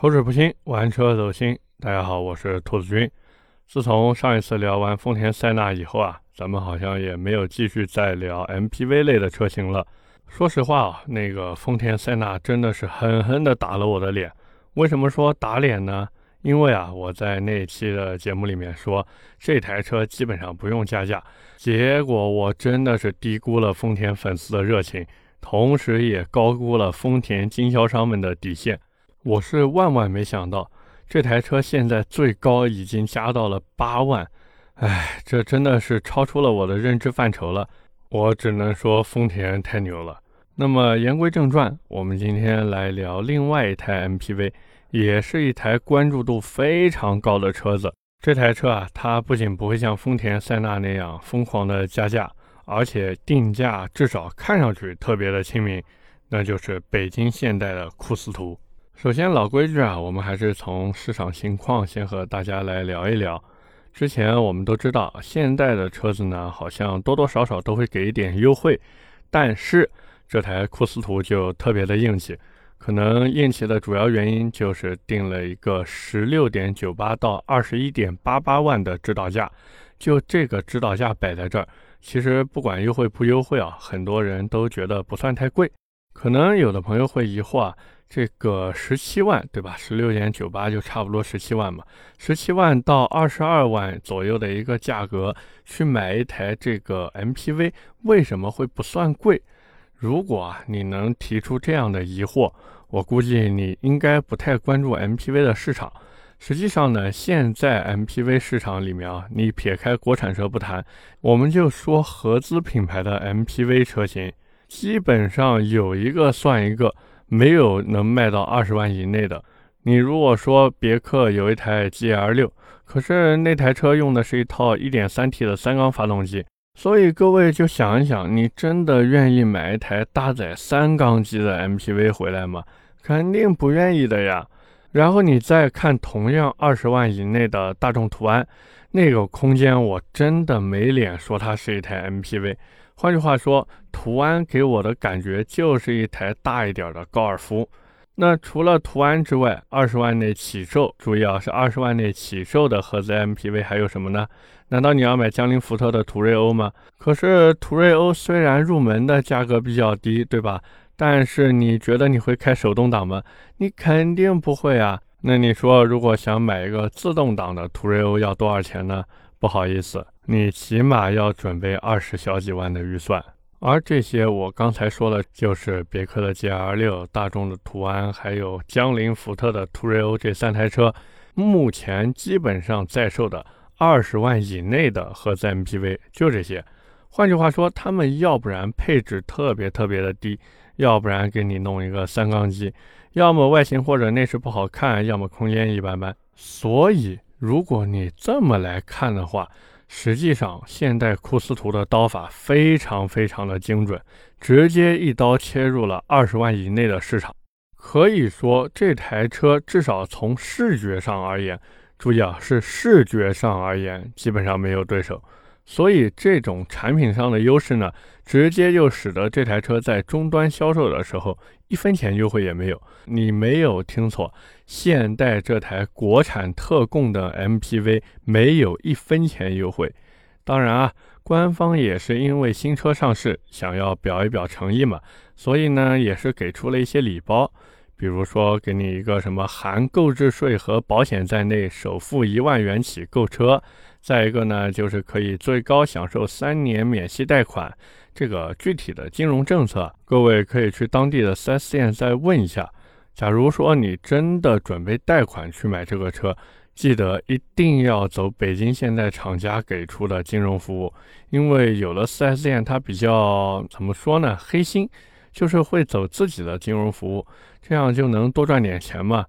口齿不清，玩车走心。大家好，我是兔子君。自从上一次聊完丰田塞纳以后啊，咱们好像也没有继续再聊 MPV 类的车型了。说实话啊，那个丰田塞纳真的是狠狠地打了我的脸。为什么说打脸呢？因为啊，我在那期的节目里面说这台车基本上不用加价，结果我真的是低估了丰田粉丝的热情，同时也高估了丰田经销商们的底线。我是万万没想到，这台车现在最高已经加到了八万，哎，这真的是超出了我的认知范畴了。我只能说丰田太牛了。那么言归正传，我们今天来聊另外一台 MPV，也是一台关注度非常高的车子。这台车啊，它不仅不会像丰田塞纳那样疯狂的加价，而且定价至少看上去特别的亲民，那就是北京现代的库斯图。首先，老规矩啊，我们还是从市场情况先和大家来聊一聊。之前我们都知道，现代的车子呢，好像多多少少都会给一点优惠，但是这台库斯图就特别的硬气。可能硬气的主要原因就是定了一个十六点九八到二十一点八八万的指导价，就这个指导价摆在这儿，其实不管优惠不优惠啊，很多人都觉得不算太贵。可能有的朋友会疑惑啊。这个十七万对吧？十六点九八就差不多十七万嘛。十七万到二十二万左右的一个价格去买一台这个 MPV，为什么会不算贵？如果啊你能提出这样的疑惑，我估计你应该不太关注 MPV 的市场。实际上呢，现在 MPV 市场里面啊，你撇开国产车不谈，我们就说合资品牌的 MPV 车型，基本上有一个算一个。没有能卖到二十万以内的。你如果说别克有一台 GL 六，可是那台车用的是一套 1.3T 的三缸发动机，所以各位就想一想，你真的愿意买一台搭载三缸机的 MPV 回来吗？肯定不愿意的呀。然后你再看同样二十万以内的大众途安，那个空间我真的没脸说它是一台 MPV。换句话说，途安给我的感觉就是一台大一点的高尔夫。那除了途安之外，二十万内起售，注意啊，是二十万内起售的合资 MPV 还有什么呢？难道你要买江铃福特的途锐欧吗？可是途锐欧虽然入门的价格比较低，对吧？但是你觉得你会开手动挡吗？你肯定不会啊。那你说，如果想买一个自动挡的途锐欧，要多少钱呢？不好意思。你起码要准备二十小几万的预算，而这些我刚才说的，就是别克的 GL 六、大众的途安，还有江铃福特的途锐欧这三台车，目前基本上在售的二十万以内的合资 MPV 就这些。换句话说，他们要不然配置特别特别的低，要不然给你弄一个三缸机，要么外形或者内饰不好看，要么空间一般般。所以，如果你这么来看的话，实际上，现代库斯图的刀法非常非常的精准，直接一刀切入了二十万以内的市场。可以说，这台车至少从视觉上而言，注意啊，是视觉上而言，基本上没有对手。所以，这种产品上的优势呢，直接就使得这台车在终端销售的时候，一分钱优惠也没有。你没有听错。现代这台国产特供的 MPV 没有一分钱优惠，当然啊，官方也是因为新车上市，想要表一表诚意嘛，所以呢，也是给出了一些礼包，比如说给你一个什么含购置税和保险在内，首付一万元起购车，再一个呢，就是可以最高享受三年免息贷款。这个具体的金融政策，各位可以去当地的 4S 店再问一下。假如说你真的准备贷款去买这个车，记得一定要走北京现代厂家给出的金融服务，因为有的 4S 店它比较怎么说呢，黑心，就是会走自己的金融服务，这样就能多赚点钱嘛。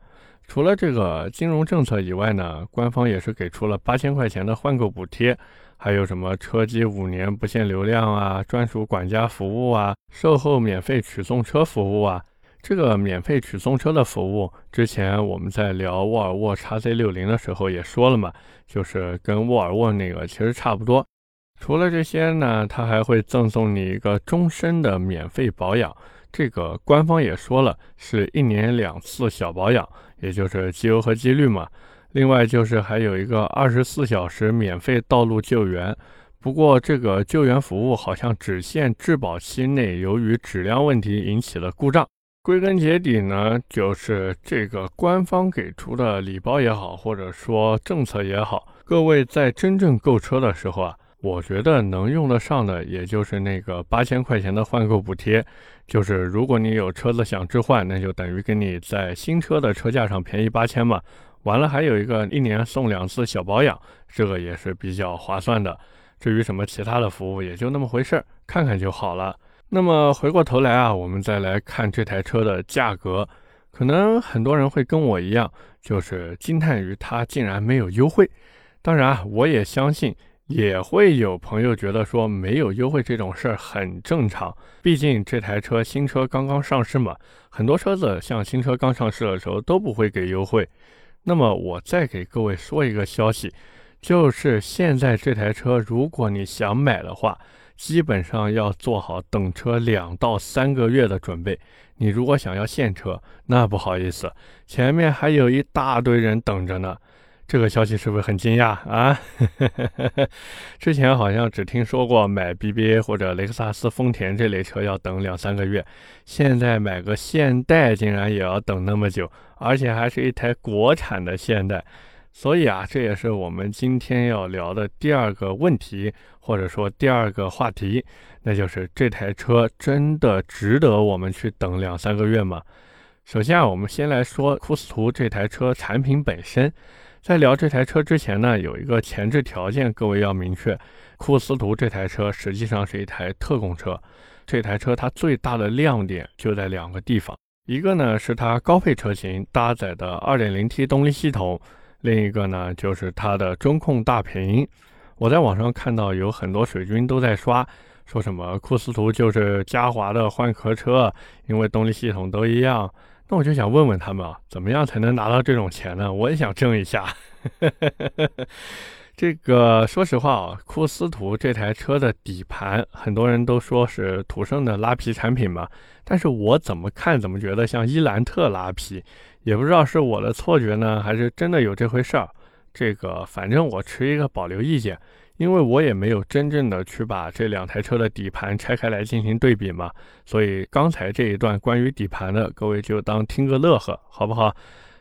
除了这个金融政策以外呢，官方也是给出了八千块钱的换购补贴，还有什么车机五年不限流量啊，专属管家服务啊，售后免费取送车服务啊。这个免费取送车的服务，之前我们在聊沃尔沃 x Z 六零的时候也说了嘛，就是跟沃尔沃那个其实差不多。除了这些呢，它还会赠送你一个终身的免费保养，这个官方也说了，是一年两次小保养，也就是机油和机滤嘛。另外就是还有一个二十四小时免费道路救援，不过这个救援服务好像只限质保期内，由于质量问题引起了故障。归根结底呢，就是这个官方给出的礼包也好，或者说政策也好，各位在真正购车的时候啊，我觉得能用得上的，也就是那个八千块钱的换购补贴，就是如果你有车子想置换，那就等于给你在新车的车价上便宜八千嘛。完了，还有一个一年送两次小保养，这个也是比较划算的。至于什么其他的服务，也就那么回事儿，看看就好了。那么回过头来啊，我们再来看这台车的价格，可能很多人会跟我一样，就是惊叹于它竟然没有优惠。当然啊，我也相信，也会有朋友觉得说没有优惠这种事儿很正常。毕竟这台车新车刚刚上市嘛，很多车子像新车刚上市的时候都不会给优惠。那么我再给各位说一个消息，就是现在这台车，如果你想买的话，基本上要做好等车两到三个月的准备。你如果想要现车，那不好意思，前面还有一大堆人等着呢。这个消息是不是很惊讶啊？之前好像只听说过买 BBA 或者雷克萨斯、丰田这类车要等两三个月，现在买个现代竟然也要等那么久，而且还是一台国产的现代。所以啊，这也是我们今天要聊的第二个问题，或者说第二个话题，那就是这台车真的值得我们去等两三个月吗？首先啊，我们先来说库斯图这台车产品本身。在聊这台车之前呢，有一个前置条件，各位要明确，库斯图这台车实际上是一台特供车。这台车它最大的亮点就在两个地方，一个呢是它高配车型搭载的 2.0T 动力系统，另一个呢就是它的中控大屏。我在网上看到有很多水军都在刷，说什么库斯图就是嘉华的换壳车，因为动力系统都一样。那我就想问问他们啊，怎么样才能拿到这种钱呢？我也想挣一下。这个说实话啊，库斯图这台车的底盘，很多人都说是途胜的拉皮产品嘛，但是我怎么看怎么觉得像伊兰特拉皮，也不知道是我的错觉呢，还是真的有这回事儿。这个反正我持一个保留意见。因为我也没有真正的去把这两台车的底盘拆开来进行对比嘛，所以刚才这一段关于底盘的，各位就当听个乐呵，好不好？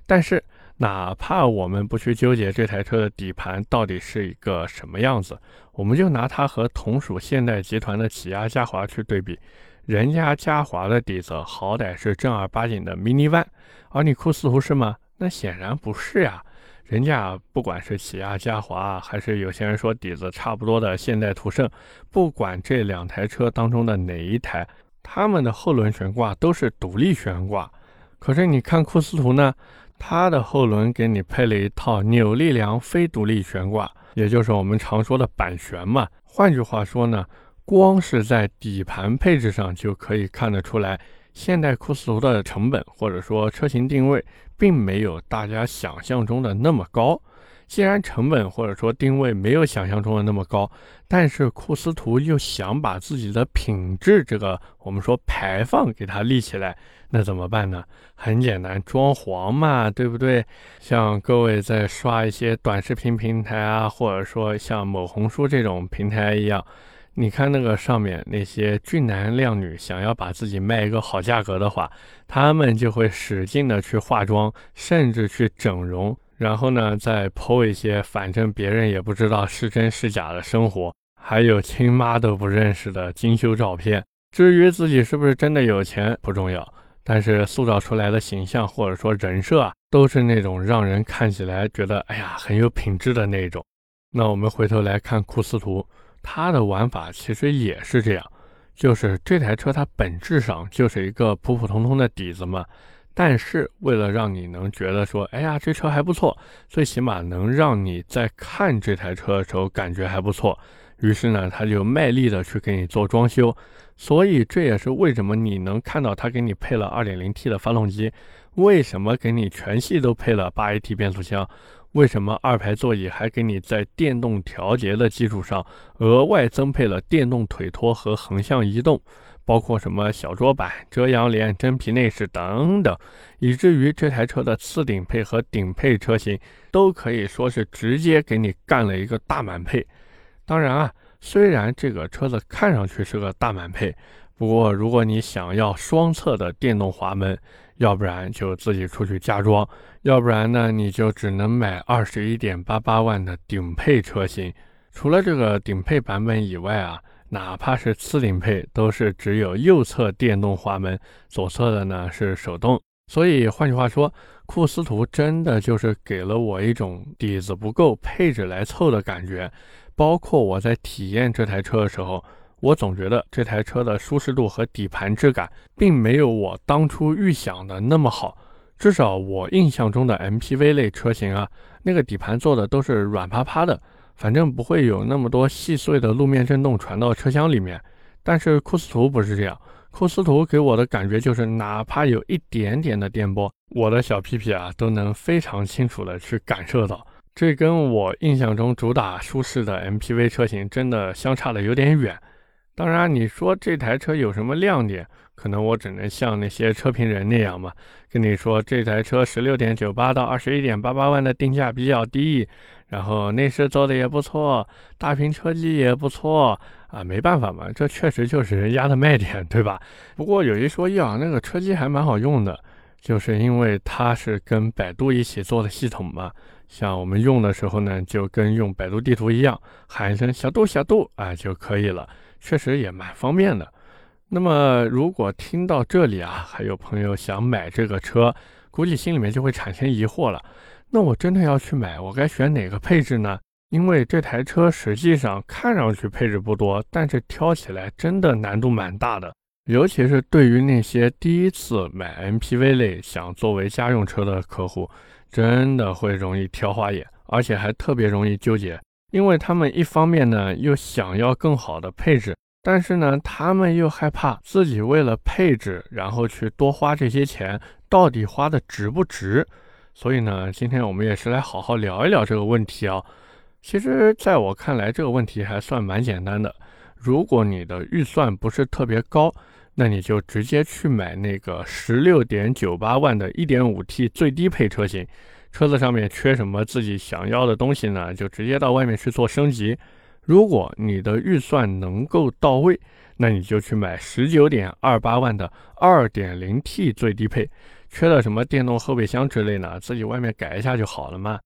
但是哪怕我们不去纠结这台车的底盘到底是一个什么样子，我们就拿它和同属现代集团的起亚嘉华去对比，人家嘉华的底子好歹是正儿八经的 Mini One，而你酷斯图是吗？那显然不是呀。人家不管是起亚嘉华，还是有些人说底子差不多的现代途胜，不管这两台车当中的哪一台，他们的后轮悬挂都是独立悬挂。可是你看库斯图呢，它的后轮给你配了一套扭力梁非独立悬挂，也就是我们常说的板悬嘛。换句话说呢，光是在底盘配置上就可以看得出来。现代库斯图的成本或者说车型定位，并没有大家想象中的那么高。既然成本或者说定位没有想象中的那么高，但是库斯图又想把自己的品质这个我们说排放给它立起来，那怎么办呢？很简单，装潢嘛，对不对？像各位在刷一些短视频平台啊，或者说像某红书这种平台一样。你看那个上面那些俊男靓女，想要把自己卖一个好价格的话，他们就会使劲的去化妆，甚至去整容，然后呢再 po 一些反正别人也不知道是真是假的生活，还有亲妈都不认识的精修照片。至于自己是不是真的有钱不重要，但是塑造出来的形象或者说人设啊，都是那种让人看起来觉得哎呀很有品质的那种。那我们回头来看库斯图。它的玩法其实也是这样，就是这台车它本质上就是一个普普通通的底子嘛，但是为了让你能觉得说，哎呀，这车还不错，最起码能让你在看这台车的时候感觉还不错，于是呢，他就卖力的去给你做装修，所以这也是为什么你能看到他给你配了 2.0T 的发动机，为什么给你全系都配了 8AT 变速箱。为什么二排座椅还给你在电动调节的基础上额外增配了电动腿托和横向移动，包括什么小桌板、遮阳帘、真皮内饰等等，以至于这台车的次顶配和顶配车型都可以说是直接给你干了一个大满配。当然啊，虽然这个车子看上去是个大满配，不过如果你想要双侧的电动滑门，要不然就自己出去加装，要不然呢你就只能买二十一点八八万的顶配车型。除了这个顶配版本以外啊。哪怕是次顶配，都是只有右侧电动滑门，左侧的呢是手动。所以换句话说，库斯图真的就是给了我一种底子不够，配置来凑的感觉。包括我在体验这台车的时候，我总觉得这台车的舒适度和底盘质感，并没有我当初预想的那么好。至少我印象中的 MPV 类车型啊，那个底盘做的都是软趴趴的。反正不会有那么多细碎的路面震动传到车厢里面，但是库斯图不是这样。库斯图给我的感觉就是，哪怕有一点点的颠簸，我的小屁屁啊都能非常清楚的去感受到。这跟我印象中主打舒适的 MPV 车型真的相差的有点远。当然，你说这台车有什么亮点？可能我只能像那些车评人那样嘛，跟你说这台车十六点九八到二十一点八八万的定价比较低。然后内饰做的也不错，大屏车机也不错啊，没办法嘛，这确实就是人家的卖点，对吧？不过有一说一啊，那个车机还蛮好用的，就是因为它是跟百度一起做的系统嘛，像我们用的时候呢，就跟用百度地图一样，喊一声小度小度啊就可以了，确实也蛮方便的。那么如果听到这里啊，还有朋友想买这个车，估计心里面就会产生疑惑了。那我真的要去买，我该选哪个配置呢？因为这台车实际上看上去配置不多，但是挑起来真的难度蛮大的。尤其是对于那些第一次买 MPV 类想作为家用车的客户，真的会容易挑花眼，而且还特别容易纠结。因为他们一方面呢又想要更好的配置，但是呢他们又害怕自己为了配置然后去多花这些钱，到底花的值不值？所以呢，今天我们也是来好好聊一聊这个问题啊。其实，在我看来，这个问题还算蛮简单的。如果你的预算不是特别高，那你就直接去买那个十六点九八万的一点五 T 最低配车型。车子上面缺什么自己想要的东西呢？就直接到外面去做升级。如果你的预算能够到位，那你就去买十九点二八万的二点零 T 最低配。缺了什么电动后备箱之类的，自己外面改一下就好了嘛。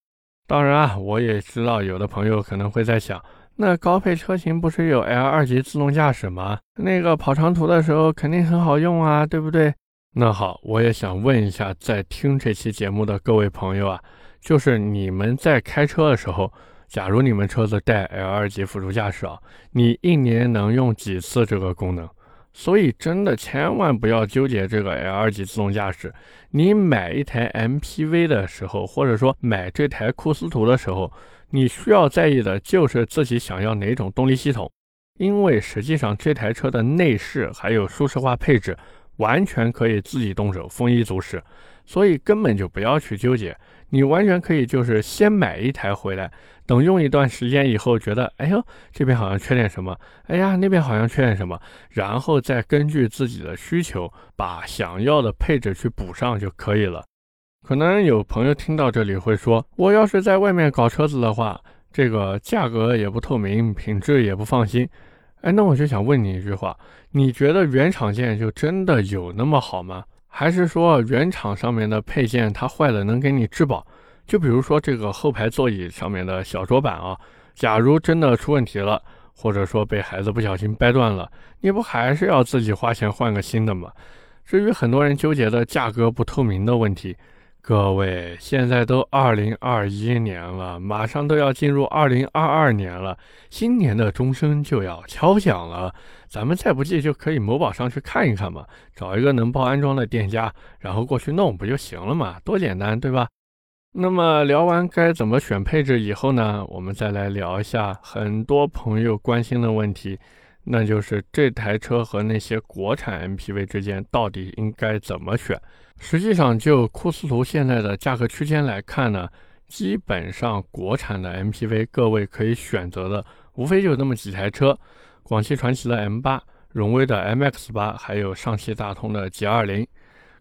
当然啊，我也知道有的朋友可能会在想，那高配车型不是有 L 二级自动驾驶吗？那个跑长途的时候肯定很好用啊，对不对？那好，我也想问一下，在听这期节目的各位朋友啊，就是你们在开车的时候，假如你们车子带 L 二级辅助驾驶啊，你一年能用几次这个功能？所以真的千万不要纠结这个 L 二级自动驾驶。你买一台 MPV 的时候，或者说买这台库斯图的时候，你需要在意的就是自己想要哪种动力系统。因为实际上这台车的内饰还有舒适化配置，完全可以自己动手，丰衣足食。所以根本就不要去纠结，你完全可以就是先买一台回来。等用一段时间以后，觉得哎呦这边好像缺点什么，哎呀那边好像缺点什么，然后再根据自己的需求把想要的配置去补上就可以了。可能有朋友听到这里会说，我要是在外面搞车子的话，这个价格也不透明，品质也不放心。哎，那我就想问你一句话，你觉得原厂件就真的有那么好吗？还是说原厂上面的配件它坏了能给你质保？就比如说这个后排座椅上面的小桌板啊，假如真的出问题了，或者说被孩子不小心掰断了，你不还是要自己花钱换个新的吗？至于很多人纠结的价格不透明的问题，各位现在都二零二一年了，马上都要进入二零二二年了，新年的钟声就要敲响了，咱们再不济就可以某宝上去看一看嘛，找一个能报安装的店家，然后过去弄不就行了嘛？多简单，对吧？那么聊完该怎么选配置以后呢，我们再来聊一下很多朋友关心的问题，那就是这台车和那些国产 MPV 之间到底应该怎么选？实际上，就库斯图现在的价格区间来看呢，基本上国产的 MPV 各位可以选择的无非就那么几台车：广汽传祺的 M8、荣威的 MX 八，还有上汽大通的 G 二零。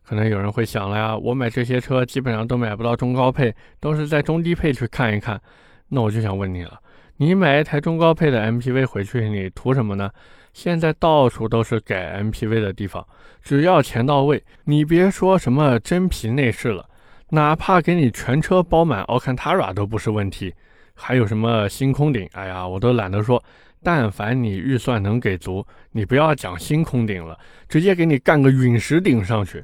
可能有人会想了呀，我买这些车基本上都买不到中高配，都是在中低配去看一看。那我就想问你了，你买一台中高配的 MPV 回去，你图什么呢？现在到处都是改 MPV 的地方，只要钱到位，你别说什么真皮内饰了，哪怕给你全车包满 Alcantara 都不是问题。还有什么星空顶？哎呀，我都懒得说。但凡你预算能给足，你不要讲星空顶了，直接给你干个陨石顶上去。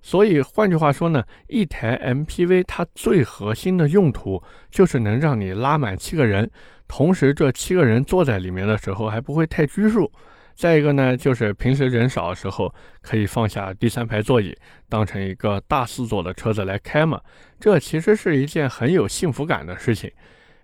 所以换句话说呢，一台 MPV 它最核心的用途就是能让你拉满七个人，同时这七个人坐在里面的时候还不会太拘束。再一个呢，就是平时人少的时候可以放下第三排座椅，当成一个大四座的车子来开嘛。这其实是一件很有幸福感的事情。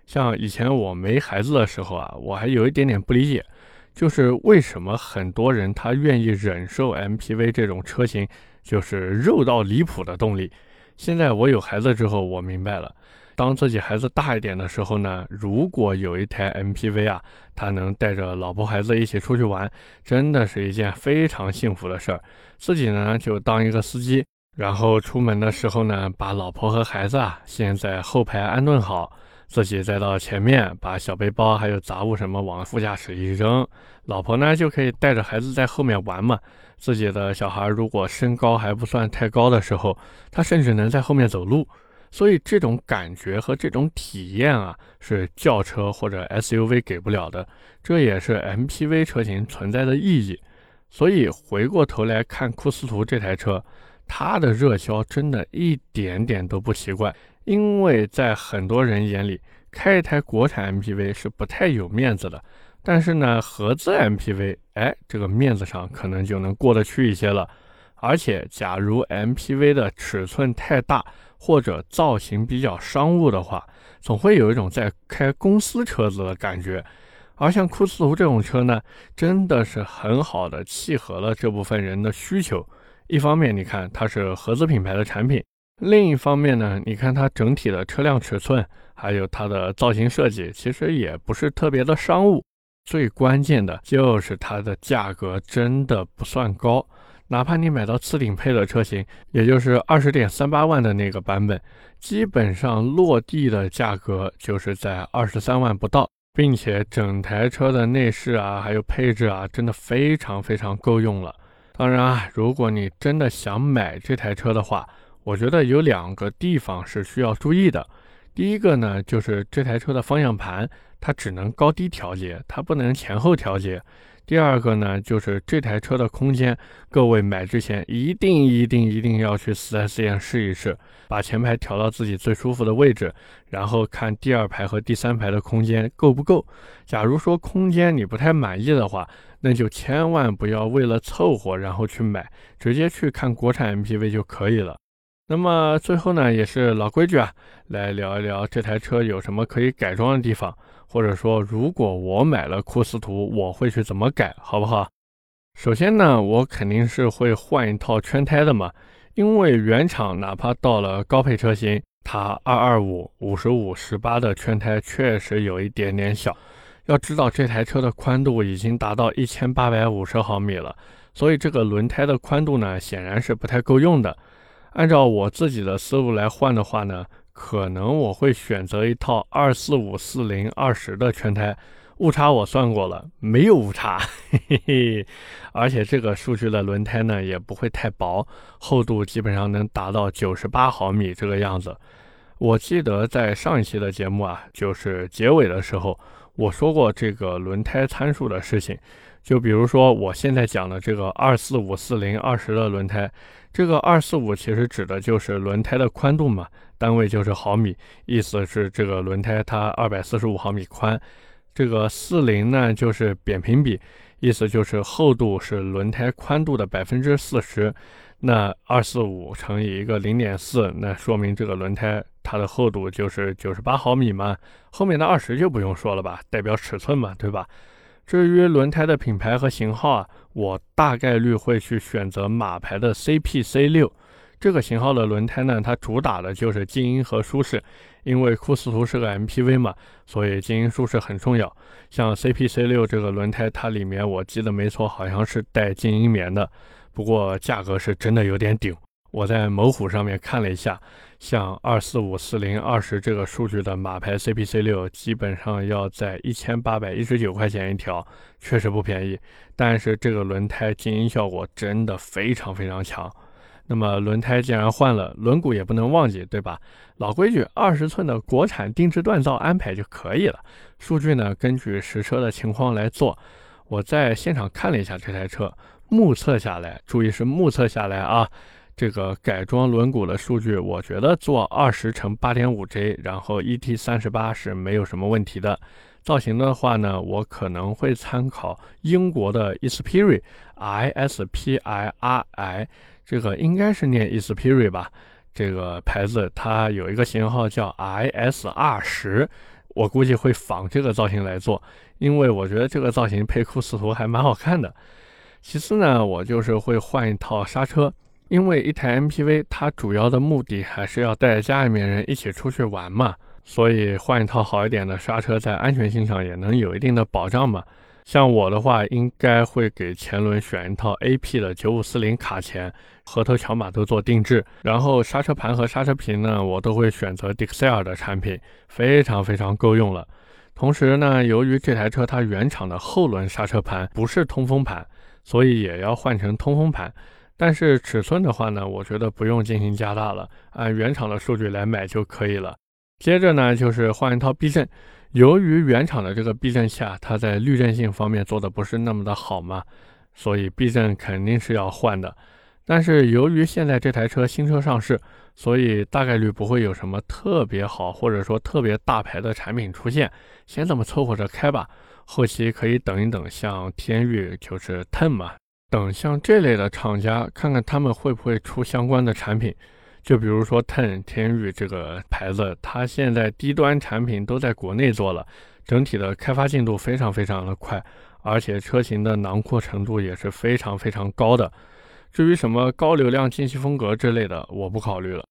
像以前我没孩子的时候啊，我还有一点点不理解，就是为什么很多人他愿意忍受 MPV 这种车型。就是肉到离谱的动力。现在我有孩子之后，我明白了，当自己孩子大一点的时候呢，如果有一台 MPV 啊，他能带着老婆孩子一起出去玩，真的是一件非常幸福的事儿。自己呢就当一个司机，然后出门的时候呢，把老婆和孩子啊先在后排安顿好，自己再到前面把小背包还有杂物什么往副驾驶一扔，老婆呢就可以带着孩子在后面玩嘛。自己的小孩如果身高还不算太高的时候，他甚至能在后面走路，所以这种感觉和这种体验啊，是轿车或者 SUV 给不了的，这也是 MPV 车型存在的意义。所以回过头来看库斯图这台车，它的热销真的一点点都不奇怪，因为在很多人眼里，开一台国产 MPV 是不太有面子的。但是呢，合资 MPV，哎，这个面子上可能就能过得去一些了。而且，假如 MPV 的尺寸太大或者造型比较商务的话，总会有一种在开公司车子的感觉。而像库斯图这种车呢，真的是很好的契合了这部分人的需求。一方面，你看它是合资品牌的产品；另一方面呢，你看它整体的车辆尺寸，还有它的造型设计，其实也不是特别的商务。最关键的就是它的价格真的不算高，哪怕你买到次顶配的车型，也就是二十点三八万的那个版本，基本上落地的价格就是在二十三万不到，并且整台车的内饰啊，还有配置啊，真的非常非常够用了。当然啊，如果你真的想买这台车的话，我觉得有两个地方是需要注意的。第一个呢，就是这台车的方向盘。它只能高低调节，它不能前后调节。第二个呢，就是这台车的空间，各位买之前一定一定一定要去 4S 店试一试，把前排调到自己最舒服的位置，然后看第二排和第三排的空间够不够。假如说空间你不太满意的话，那就千万不要为了凑合然后去买，直接去看国产 MPV 就可以了。那么最后呢，也是老规矩啊，来聊一聊这台车有什么可以改装的地方。或者说，如果我买了库斯图，我会去怎么改，好不好？首先呢，我肯定是会换一套圈胎的嘛，因为原厂哪怕到了高配车型，它二二五、五十五、十八的圈胎确实有一点点小。要知道这台车的宽度已经达到一千八百五十毫米了，所以这个轮胎的宽度呢，显然是不太够用的。按照我自己的思路来换的话呢。可能我会选择一套二四五四零二十的圈胎，误差我算过了，没有误差，嘿嘿嘿。而且这个数据的轮胎呢也不会太薄，厚度基本上能达到九十八毫米这个样子。我记得在上一期的节目啊，就是结尾的时候我说过这个轮胎参数的事情，就比如说我现在讲的这个二四五四零二十的轮胎，这个二四五其实指的就是轮胎的宽度嘛。单位就是毫米，意思是这个轮胎它二百四十五毫米宽。这个四零呢就是扁平比，意思就是厚度是轮胎宽度的百分之四十。那二四五乘以一个零点四，那说明这个轮胎它的厚度就是九十八毫米嘛。后面的二十就不用说了吧，代表尺寸嘛，对吧？至于轮胎的品牌和型号啊，我大概率会去选择马牌的 CPC 六。这个型号的轮胎呢，它主打的就是静音和舒适。因为库斯图是个 MPV 嘛，所以静音舒适很重要。像 CPC 六这个轮胎，它里面我记得没错，好像是带静音棉的。不过价格是真的有点顶。我在某虎上面看了一下，像二四五四零二十这个数据的马牌 CPC 六，基本上要在一千八百一十九块钱一条，确实不便宜。但是这个轮胎静音效果真的非常非常强。那么轮胎既然换了，轮毂也不能忘记，对吧？老规矩，二十寸的国产定制锻造安排就可以了。数据呢，根据实车的情况来做。我在现场看了一下这台车，目测下来，注意是目测下来啊，这个改装轮毂的数据，我觉得做二十乘八点五 J，然后 ET 三十八是没有什么问题的。造型的话呢，我可能会参考英国的 Ispiri，I S P I R I。这个应该是念 e s p i r i 吧，这个牌子它有一个型号叫 ISR 十，我估计会仿这个造型来做，因为我觉得这个造型配库斯图还蛮好看的。其次呢，我就是会换一套刹车，因为一台 MPV 它主要的目的还是要带家里面人一起出去玩嘛，所以换一套好一点的刹车，在安全性上也能有一定的保障嘛。像我的话，应该会给前轮选一套 AP 的九五四零卡钳，河头桥码都做定制。然后刹车盘和刹车皮呢，我都会选择 Dixel 的产品，非常非常够用了。同时呢，由于这台车它原厂的后轮刹车盘不是通风盘，所以也要换成通风盘。但是尺寸的话呢，我觉得不用进行加大了，按原厂的数据来买就可以了。接着呢，就是换一套避震。由于原厂的这个避震器啊，它在滤震性方面做的不是那么的好嘛，所以避震肯定是要换的。但是由于现在这台车新车上市，所以大概率不会有什么特别好或者说特别大牌的产品出现，先这么凑合着开吧。后期可以等一等，像天域就是 Ten 嘛，等像这类的厂家，看看他们会不会出相关的产品。就比如说 Ten 天域这个牌子，它现在低端产品都在国内做了，整体的开发进度非常非常的快，而且车型的囊括程度也是非常非常高的。至于什么高流量进气风格之类的，我不考虑了。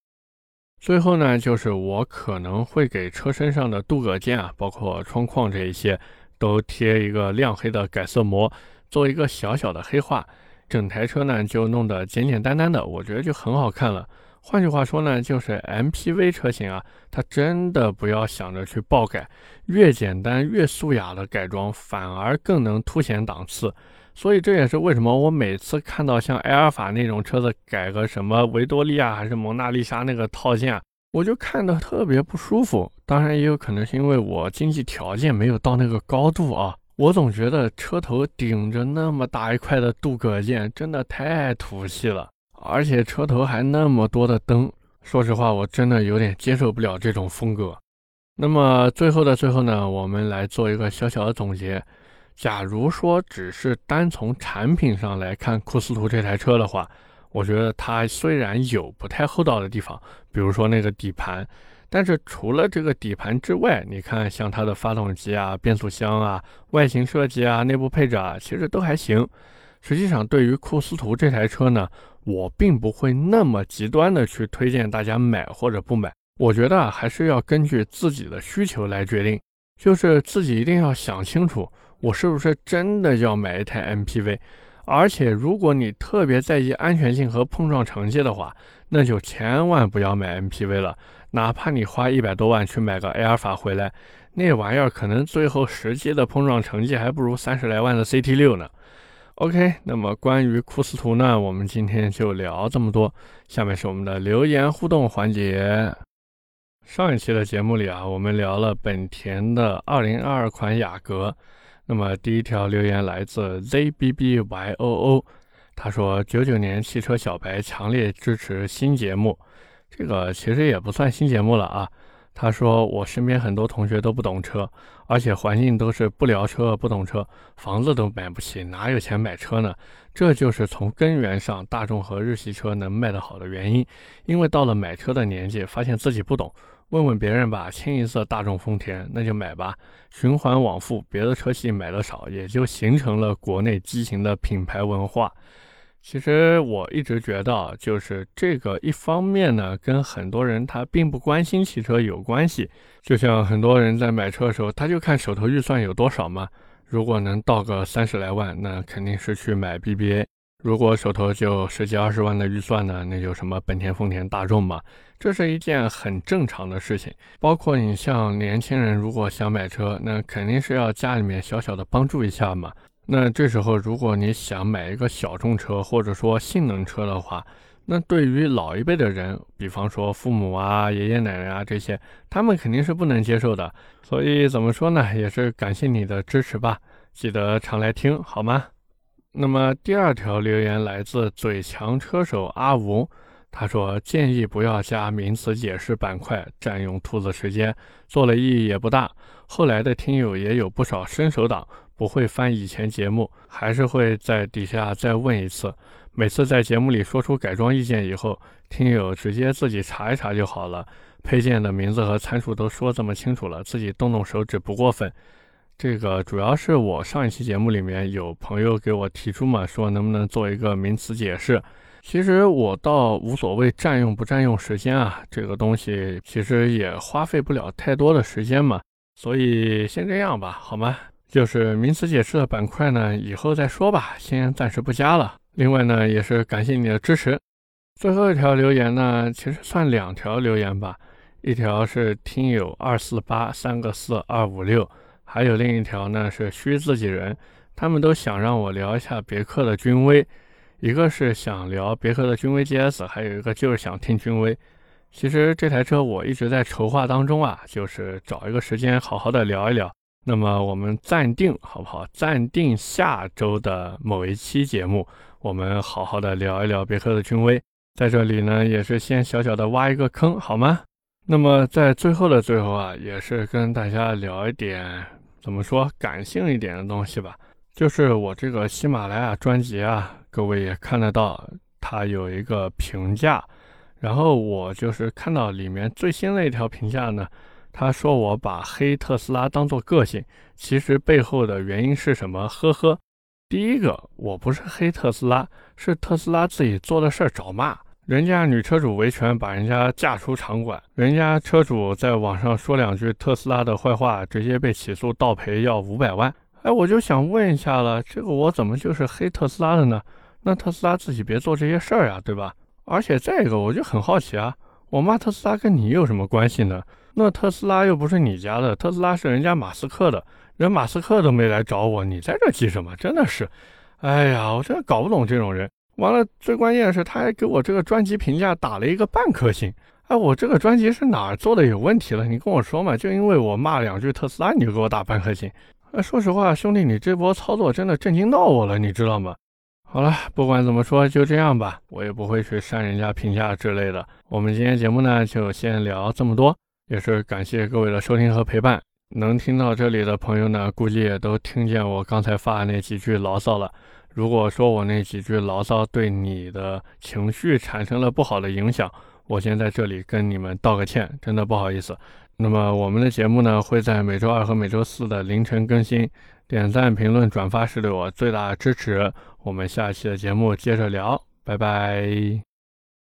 最后呢，就是我可能会给车身上的镀铬件啊，包括窗框这一些，都贴一个亮黑的改色膜，做一个小小的黑化，整台车呢就弄得简简单单的，我觉得就很好看了。换句话说呢，就是 MPV 车型啊，它真的不要想着去爆改，越简单越素雅的改装，反而更能凸显档次。所以这也是为什么我每次看到像埃尔法那种车子改个什么维多利亚还是蒙娜丽莎那个套件，我就看得特别不舒服。当然也有可能是因为我经济条件没有到那个高度啊，我总觉得车头顶着那么大一块的镀铬件，真的太土气了。而且车头还那么多的灯，说实话，我真的有点接受不了这种风格。那么最后的最后呢，我们来做一个小小的总结。假如说只是单从产品上来看库斯图这台车的话，我觉得它虽然有不太厚道的地方，比如说那个底盘，但是除了这个底盘之外，你看像它的发动机啊、变速箱啊、外形设计啊、内部配置啊，其实都还行。实际上，对于库斯图这台车呢，我并不会那么极端的去推荐大家买或者不买。我觉得啊，还是要根据自己的需求来决定，就是自己一定要想清楚，我是不是真的要买一台 MPV。而且，如果你特别在意安全性和碰撞成绩的话，那就千万不要买 MPV 了。哪怕你花一百多万去买个埃尔法回来，那玩意儿可能最后实际的碰撞成绩还不如三十来万的 CT 六呢。OK，那么关于库斯图呢，我们今天就聊这么多。下面是我们的留言互动环节。上一期的节目里啊，我们聊了本田的2022款雅阁。那么第一条留言来自 ZBBYOO，他说：“九九年汽车小白强烈支持新节目。”这个其实也不算新节目了啊。他说：“我身边很多同学都不懂车，而且环境都是不聊车、不懂车，房子都买不起，哪有钱买车呢？这就是从根源上，大众和日系车能卖得好的原因。因为到了买车的年纪，发现自己不懂，问问别人吧，清一色大众、丰田，那就买吧。循环往复，别的车系买的少，也就形成了国内畸形的品牌文化。”其实我一直觉得，就是这个一方面呢，跟很多人他并不关心汽车有关系。就像很多人在买车的时候，他就看手头预算有多少嘛。如果能到个三十来万，那肯定是去买 BBA。如果手头就十几二十万的预算呢，那就什么本田、丰田、大众嘛。这是一件很正常的事情。包括你像年轻人，如果想买车，那肯定是要家里面小小的帮助一下嘛。那这时候，如果你想买一个小众车或者说性能车的话，那对于老一辈的人，比方说父母啊、爷爷奶奶啊这些，他们肯定是不能接受的。所以怎么说呢，也是感谢你的支持吧，记得常来听好吗？那么第二条留言来自嘴强车手阿吴，他说建议不要加名词解释板块，占用兔子时间，做了意义也不大。后来的听友也有不少伸手党。不会翻以前节目，还是会在底下再问一次。每次在节目里说出改装意见以后，听友直接自己查一查就好了。配件的名字和参数都说这么清楚了，自己动动手指不过分。这个主要是我上一期节目里面有朋友给我提出嘛，说能不能做一个名词解释。其实我倒无所谓占用不占用时间啊，这个东西其实也花费不了太多的时间嘛，所以先这样吧，好吗？就是名词解释的板块呢，以后再说吧，先暂时不加了。另外呢，也是感谢你的支持。最后一条留言呢，其实算两条留言吧，一条是听友二四八三个四二五六，还有另一条呢是虚自己人，他们都想让我聊一下别克的君威，一个是想聊别克的君威 GS，还有一个就是想听君威。其实这台车我一直在筹划当中啊，就是找一个时间好好的聊一聊。那么我们暂定好不好？暂定下周的某一期节目，我们好好的聊一聊别克的君威。在这里呢，也是先小小的挖一个坑，好吗？那么在最后的最后啊，也是跟大家聊一点怎么说感性一点的东西吧。就是我这个喜马拉雅专辑啊，各位也看得到，它有一个评价，然后我就是看到里面最新的一条评价呢。他说：“我把黑特斯拉当做个性，其实背后的原因是什么？呵呵，第一个，我不是黑特斯拉，是特斯拉自己做的事儿找骂。人家女车主维权把人家架出场馆，人家车主在网上说两句特斯拉的坏话，直接被起诉倒赔要五百万。哎，我就想问一下了，这个我怎么就是黑特斯拉的呢？那特斯拉自己别做这些事儿呀，对吧？而且再一个，我就很好奇啊，我骂特斯拉跟你有什么关系呢？”那特斯拉又不是你家的，特斯拉是人家马斯克的，人马斯克都没来找我，你在这急什么？真的是，哎呀，我真的搞不懂这种人。完了，最关键的是他还给我这个专辑评价打了一个半颗星。哎，我这个专辑是哪儿做的有问题了？你跟我说嘛，就因为我骂两句特斯拉，你就给我打半颗星？哎，说实话，兄弟，你这波操作真的震惊到我了，你知道吗？好了，不管怎么说，就这样吧，我也不会去删人家评价之类的。我们今天节目呢，就先聊这么多。也是感谢各位的收听和陪伴，能听到这里的朋友呢，估计也都听见我刚才发的那几句牢骚了。如果说我那几句牢骚对你的情绪产生了不好的影响，我先在这里跟你们道个歉，真的不好意思。那么我们的节目呢，会在每周二和每周四的凌晨更新，点赞、评论、转发是对我最大的支持。我们下期的节目接着聊，拜拜。